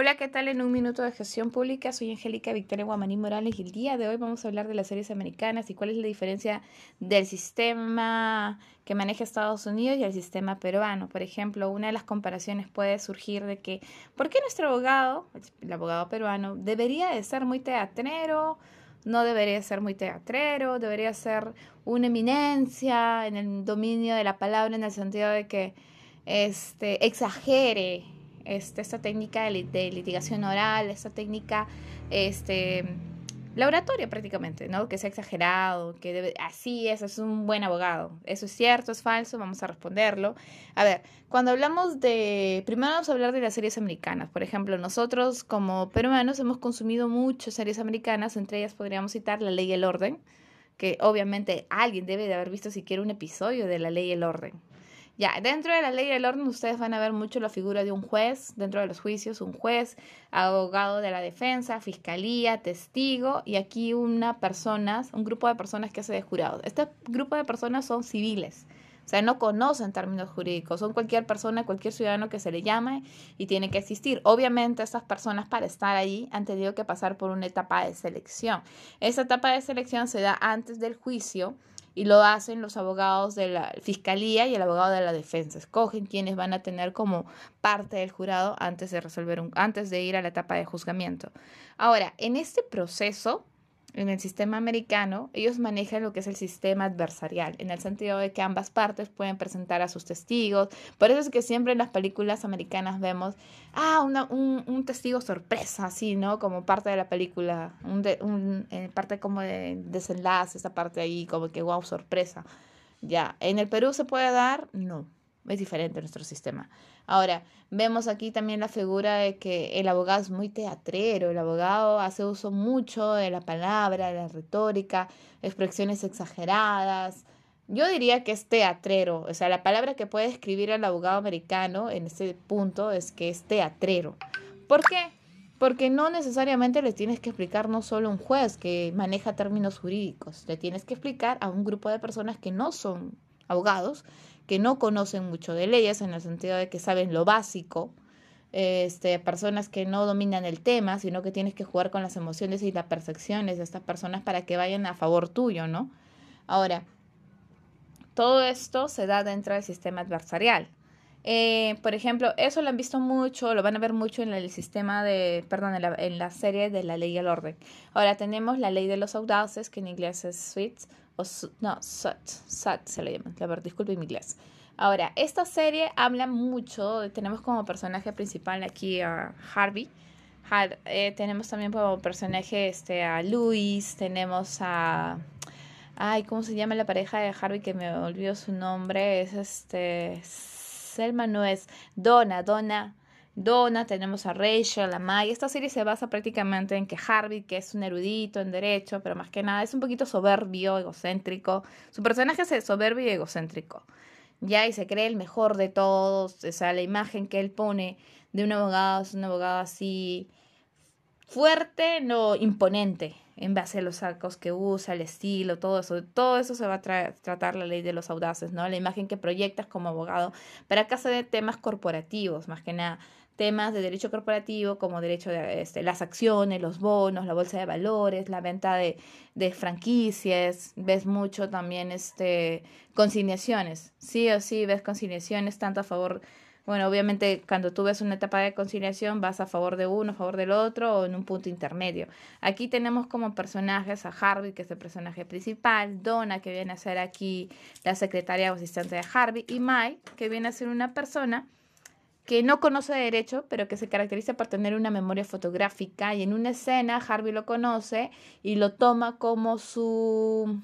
Hola, ¿qué tal? En un minuto de gestión pública, soy Angélica Victoria Guamaní Morales y el día de hoy vamos a hablar de las series americanas y cuál es la diferencia del sistema que maneja Estados Unidos y el sistema peruano. Por ejemplo, una de las comparaciones puede surgir de que, ¿por qué nuestro abogado, el abogado peruano, debería de ser muy teatrero? No debería ser muy teatrero, debería ser una eminencia en el dominio de la palabra en el sentido de que este, exagere este, esta técnica de, litigación oral, esta técnica este, laboratoria prácticamente, ¿no? Que sea exagerado, que debe, así es, es un buen abogado. Eso es cierto, es falso, vamos a responderlo. A ver, cuando hablamos de, primero vamos a hablar de las series americanas. Por ejemplo, nosotros como peruanos hemos consumido muchas series americanas, entre ellas podríamos citar La Ley y el Orden, que obviamente alguien debe de haber visto siquiera un episodio de La Ley y el Orden. Ya, dentro de la ley del orden ustedes van a ver mucho la figura de un juez, dentro de los juicios, un juez, abogado de la defensa, fiscalía, testigo y aquí una persona, un grupo de personas que hace de jurado. Este grupo de personas son civiles, o sea, no conocen términos jurídicos, son cualquier persona, cualquier ciudadano que se le llame y tiene que asistir. Obviamente estas personas para estar allí han tenido que pasar por una etapa de selección. Esa etapa de selección se da antes del juicio y lo hacen los abogados de la fiscalía y el abogado de la defensa. Escogen quienes van a tener como parte del jurado antes de resolver un, antes de ir a la etapa de juzgamiento. Ahora, en este proceso en el sistema americano, ellos manejan lo que es el sistema adversarial, en el sentido de que ambas partes pueden presentar a sus testigos. Por eso es que siempre en las películas americanas vemos, ah, un, un, testigo sorpresa, así, ¿no? Como parte de la película, un, un eh, parte como de desenlace, esa parte ahí, como que, wow, sorpresa. Ya, ¿en el Perú se puede dar? No es diferente nuestro sistema. Ahora, vemos aquí también la figura de que el abogado es muy teatrero, el abogado hace uso mucho de la palabra, de la retórica, expresiones exageradas. Yo diría que es teatrero, o sea, la palabra que puede escribir el abogado americano en este punto es que es teatrero. ¿Por qué? Porque no necesariamente le tienes que explicar no solo a un juez que maneja términos jurídicos, le tienes que explicar a un grupo de personas que no son abogados, que no conocen mucho de leyes en el sentido de que saben lo básico, este, personas que no dominan el tema, sino que tienes que jugar con las emociones y las percepciones de estas personas para que vayan a favor tuyo, ¿no? Ahora, todo esto se da dentro del sistema adversarial. Eh, por ejemplo, eso lo han visto mucho, lo van a ver mucho en el sistema de, perdón, en la, serie de la ley y el orden. Ahora tenemos la ley de los audaces, que en inglés es SWITS, o no, SUT, SUT se le llama, la verdad, disculpe mi inglés. Ahora, esta serie habla mucho, tenemos como personaje principal aquí a Harvey, eh, tenemos también como personaje este, a Luis, tenemos a... Ay, ¿cómo se llama la pareja de Harvey que me olvidó su nombre? Es este... Selma no es Donna, Donna. Donna, tenemos a Rachel, a May. Esta serie se basa prácticamente en que Harvey, que es un erudito en derecho, pero más que nada es un poquito soberbio, egocéntrico. Su personaje es soberbio y egocéntrico. Ya, y se cree el mejor de todos. O sea, la imagen que él pone de un abogado es un abogado así fuerte, no imponente, en base a los sacos que usa, el estilo, todo eso. Todo eso se va a tratar la ley de los audaces, ¿no? La imagen que proyectas como abogado. Pero acá se de temas corporativos, más que nada temas de derecho corporativo como derecho de este, las acciones, los bonos, la bolsa de valores, la venta de, franquicias, ves mucho también este consignaciones, sí o sí ves consignaciones tanto a favor, bueno, obviamente cuando tú ves una etapa de conciliación vas a favor de uno, a favor del otro o en un punto intermedio. Aquí tenemos como personajes a Harvey, que es el personaje principal, Donna, que viene a ser aquí la secretaria o asistente de Harvey, y Mike, que viene a ser una persona que no conoce derecho, pero que se caracteriza por tener una memoria fotográfica y en una escena Harvey lo conoce y lo toma como su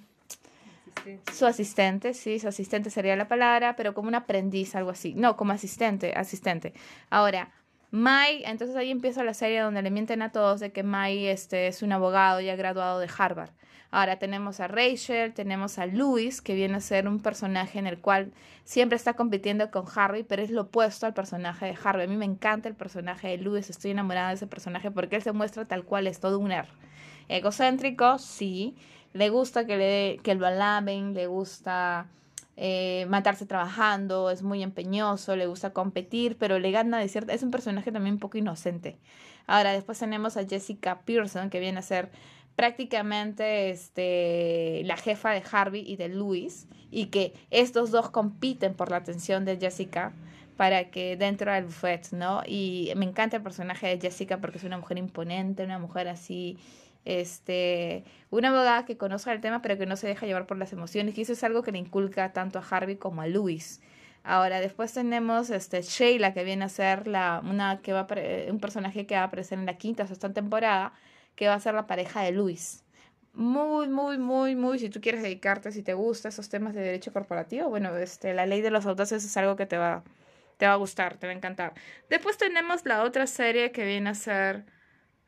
asistente. su asistente, sí, su asistente sería la palabra, pero como un aprendiz, algo así. No, como asistente, asistente. Ahora, Mai, entonces ahí empieza la serie donde le mienten a todos de que Mai este, es un abogado ya graduado de Harvard. Ahora tenemos a Rachel, tenemos a Louis, que viene a ser un personaje en el cual siempre está compitiendo con Harvey, pero es lo opuesto al personaje de Harvey. A mí me encanta el personaje de Louis, estoy enamorada de ese personaje porque él se muestra tal cual es todo un er. Egocéntrico, sí. Le gusta que, le, que lo alaben, le gusta eh, matarse trabajando, es muy empeñoso, le gusta competir, pero le gana de cierta... Es un personaje también un poco inocente. Ahora, después tenemos a Jessica Pearson, que viene a ser prácticamente este, la jefa de Harvey y de Louis, y que estos dos compiten por la atención de Jessica para que dentro del buffet, ¿no? Y me encanta el personaje de Jessica porque es una mujer imponente, una mujer así este, una abogada que conozca el tema pero que no se deja llevar por las emociones y eso es algo que le inculca tanto a Harvey como a Luis. Ahora, después tenemos este, Sheila, que viene a ser la, una, que va un personaje que va a aparecer en la quinta o sexta temporada, que va a ser la pareja de Luis. Muy, muy, muy, muy, si tú quieres dedicarte, si te gusta esos temas de derecho corporativo, bueno, este, la ley de los audaces es algo que te va, te va a gustar, te va a encantar. Después tenemos la otra serie que viene a ser,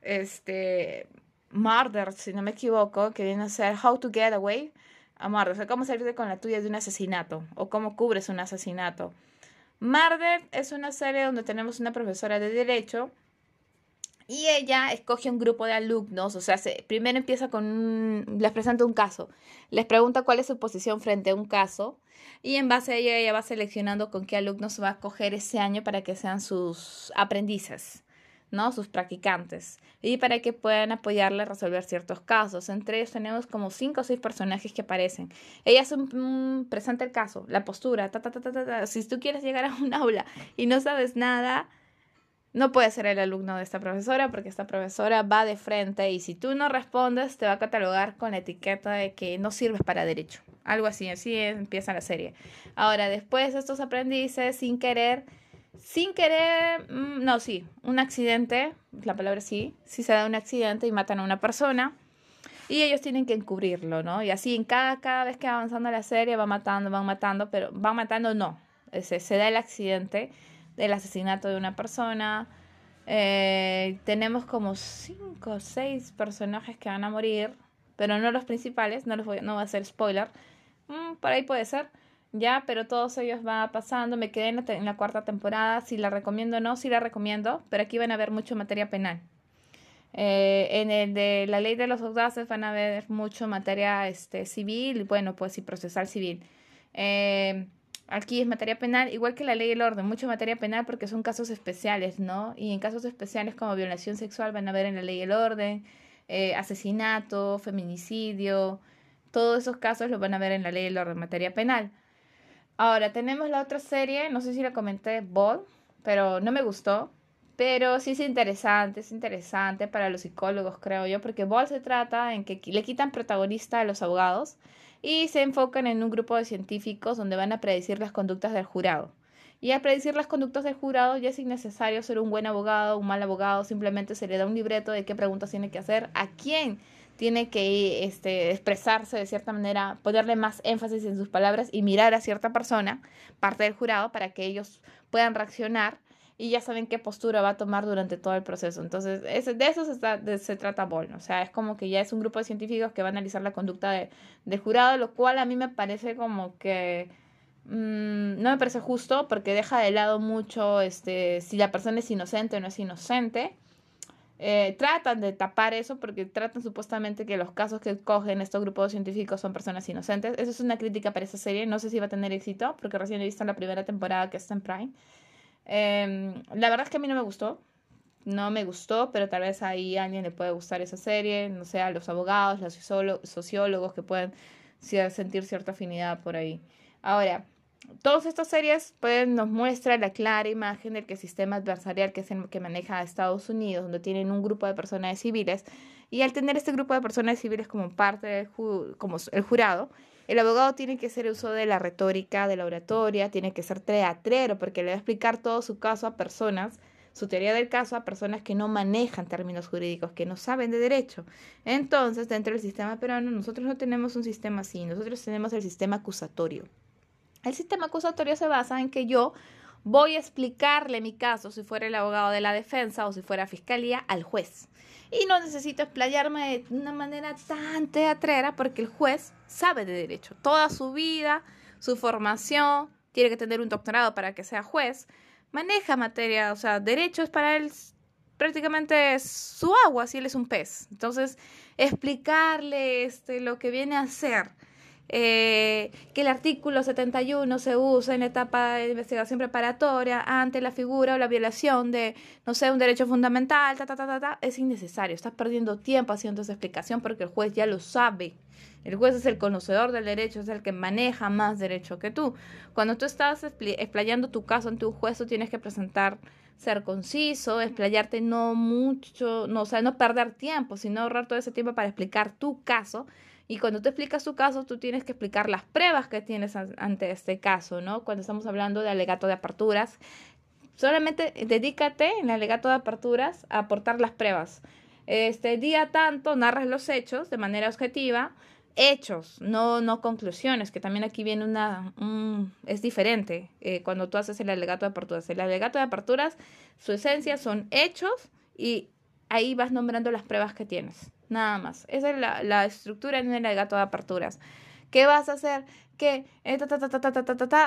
este, Murder, si no me equivoco, que viene a ser How to Get Away a Murder, o sea, cómo salirte con la tuya de un asesinato o cómo cubres un asesinato. Murder es una serie donde tenemos una profesora de derecho y ella escoge un grupo de alumnos, o sea, primero empieza con un, les presenta un caso, les pregunta cuál es su posición frente a un caso y en base a ella ella va seleccionando con qué alumnos va a escoger ese año para que sean sus aprendices. ¿no? Sus practicantes, y para que puedan apoyarle a resolver ciertos casos. Entre ellos tenemos como cinco o seis personajes que aparecen. Ella es un, presenta el caso, la postura, ta, ta, ta, ta, ta. Si tú quieres llegar a un aula y no sabes nada, no puedes ser el alumno de esta profesora porque esta profesora va de frente y si tú no respondes te va a catalogar con la etiqueta de que no sirves para derecho. Algo así, así empieza la serie. Ahora, después estos aprendices, sin querer, sin querer, mm, no, sí, un accidente, la palabra sí, sí se da un accidente y matan a una persona y ellos tienen que encubrirlo, ¿no? Y así en cada, cada vez que va avanzando la serie va matando, van matando, pero van matando no, se, se da el accidente del asesinato de una persona. Eh, tenemos como cinco o seis personajes que van a morir, pero no los principales, no, los voy, no a ser spoiler. Mm, por ahí puede ser ya, pero todos ellos van pasando. Me quedé en la, cuarta temporada. Si la recomiendo o no, sí la recomiendo, pero aquí van a ver mucho materia penal. Eh, en el de la ley de los audaces van a ver mucho materia este, civil, bueno, pues sí, procesal civil. Eh, aquí es materia penal, igual que la ley del orden, mucho materia penal porque son casos especiales, ¿no? Y en casos especiales como violación sexual van a ver en la ley del orden, eh, asesinato, feminicidio, todos esos casos los van a ver en la ley del orden, materia penal. Ahora, tenemos la otra serie, no sé si la comenté, Ball, pero no me gustó. Pero sí es interesante, es interesante para los psicólogos, creo yo, porque Ball se trata en que le quitan protagonista a los abogados y se enfocan en un grupo de científicos donde van a predecir las conductas del jurado. Y al predecir las conductas del jurado ya es innecesario ser un buen abogado, un mal abogado, simplemente se le da un libreto de qué preguntas tiene que hacer, a quién tiene que este, expresarse de cierta manera, ponerle más énfasis en sus palabras y mirar a cierta persona, parte del jurado, para que ellos puedan reaccionar y ya saben qué postura va a tomar durante todo el proceso. Entonces, de eso se, trata Ball. O sea, es como que ya es un grupo de científicos que va a analizar la conducta de, del jurado, lo cual a mí me parece como que mm, no me parece justo porque deja de lado mucho este, si la persona es inocente o no es inocente. Eh, tratan de tapar eso porque tratan supuestamente que los casos que cogen estos grupos científicos son personas inocentes. Eso es una crítica para esa serie. No sé si va a tener éxito porque recién he visto la primera temporada que está en Prime. Em, la verdad es que a mí no me gustó. No me gustó, pero tal vez ahí a alguien le puede gustar esa serie. No sé, los abogados, los sociólogos que pueden sentir cierta afinidad por ahí. Ahora, Todas estas series pues, nos muestran la clara imagen del que sistema adversarial que es el que maneja Estados Unidos, donde tienen un grupo de personas civiles, y al tener este grupo de personas civiles como parte del como el jurado, el abogado tiene que hacer uso de la retórica, de la oratoria, tiene que ser teatrero, porque le va a explicar todo su caso a personas, su teoría del caso a personas que no manejan términos jurídicos, que no saben de derecho. Entonces, dentro del sistema peruano, nosotros no tenemos un sistema así, nosotros tenemos el sistema acusatorio. El sistema acusatorio se basa en que yo voy a explicarle mi caso, si fuera el abogado de la defensa o si fuera fiscalía, al juez. Y no necesito explayarme de una manera tan teatrera porque el juez sabe de derecho. Toda su vida, su formación, tiene que tener un doctorado para que sea juez, maneja materia, o sea, derecho es para él prácticamente su agua, si él es un pez. Entonces, explicarle este, lo que viene a ser eh, que el artículo 71 se usa en la etapa de investigación preparatoria ante la figura o la violación de, no sé, un derecho fundamental, ta, ta, ta, ta, es innecesario. Estás perdiendo tiempo haciendo esa explicación porque el juez ya lo sabe. El juez es el conocedor del derecho, es el que maneja más derecho que tú. Cuando tú estás explayando tu caso ante un juez, tú tienes que presentar, ser conciso, explayarte no mucho, no, o sea, no perder tiempo, sino ahorrar todo ese tiempo para explicar tu caso y cuando tú explicas tu caso, tú tienes que explicar las pruebas que tienes ante este caso, ¿no? Cuando estamos hablando de alegato de aperturas, solamente dedícate en el alegato de aperturas a aportar las pruebas. Este día tanto narras los hechos de manera objetiva, hechos, no, no conclusiones, que también aquí viene una, es diferente eh, cuando tú haces el alegato de aperturas. El alegato de aperturas, su esencia son hechos y ahí vas nombrando las pruebas que tienes. Nada más. Esa es la, la estructura en el alegato de aperturas. ¿Qué vas a hacer? Que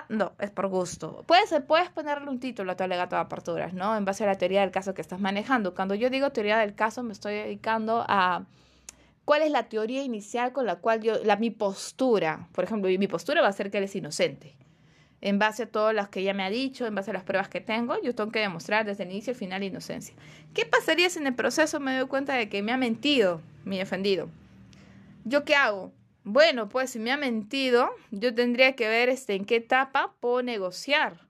no, es por gusto. Puedes, puedes ponerle un título a tu alegato de aperturas, ¿no? En base a la teoría del caso que estás manejando. Cuando yo digo teoría del caso, me estoy dedicando a cuál es la teoría inicial con la cual yo, la, mi postura, por ejemplo, mi postura va a ser que él es inocente en base a todas las que ella me ha dicho, en base a las pruebas que tengo, yo tengo que demostrar desde el inicio al final inocencia. ¿Qué pasaría si en el proceso me doy cuenta de que me ha mentido mi defendido? ¿Yo qué hago? Bueno, pues si me ha mentido, yo tendría que ver este, en qué etapa puedo negociar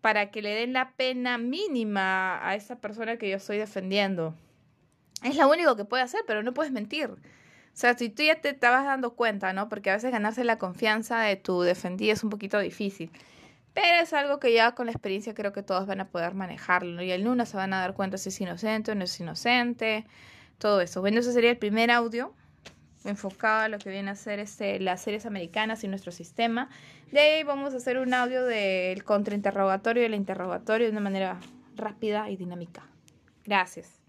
para que le den la pena mínima a esa persona que yo estoy defendiendo. Es lo único que puede hacer, pero no puedes mentir. O sea, si tú ya te estabas dando cuenta, ¿no? Porque a veces ganarse la confianza de tu defendido es un poquito difícil. Pero es algo que ya con la experiencia creo que todos van a poder manejarlo. Y el lunes se van a dar cuenta si es inocente o no es inocente. Todo eso. Bueno, ese sería el primer audio enfocado a lo que viene a ser este, las series americanas y nuestro sistema. De ahí vamos a hacer un audio del contrainterrogatorio y el interrogatorio de una manera rápida y dinámica. Gracias.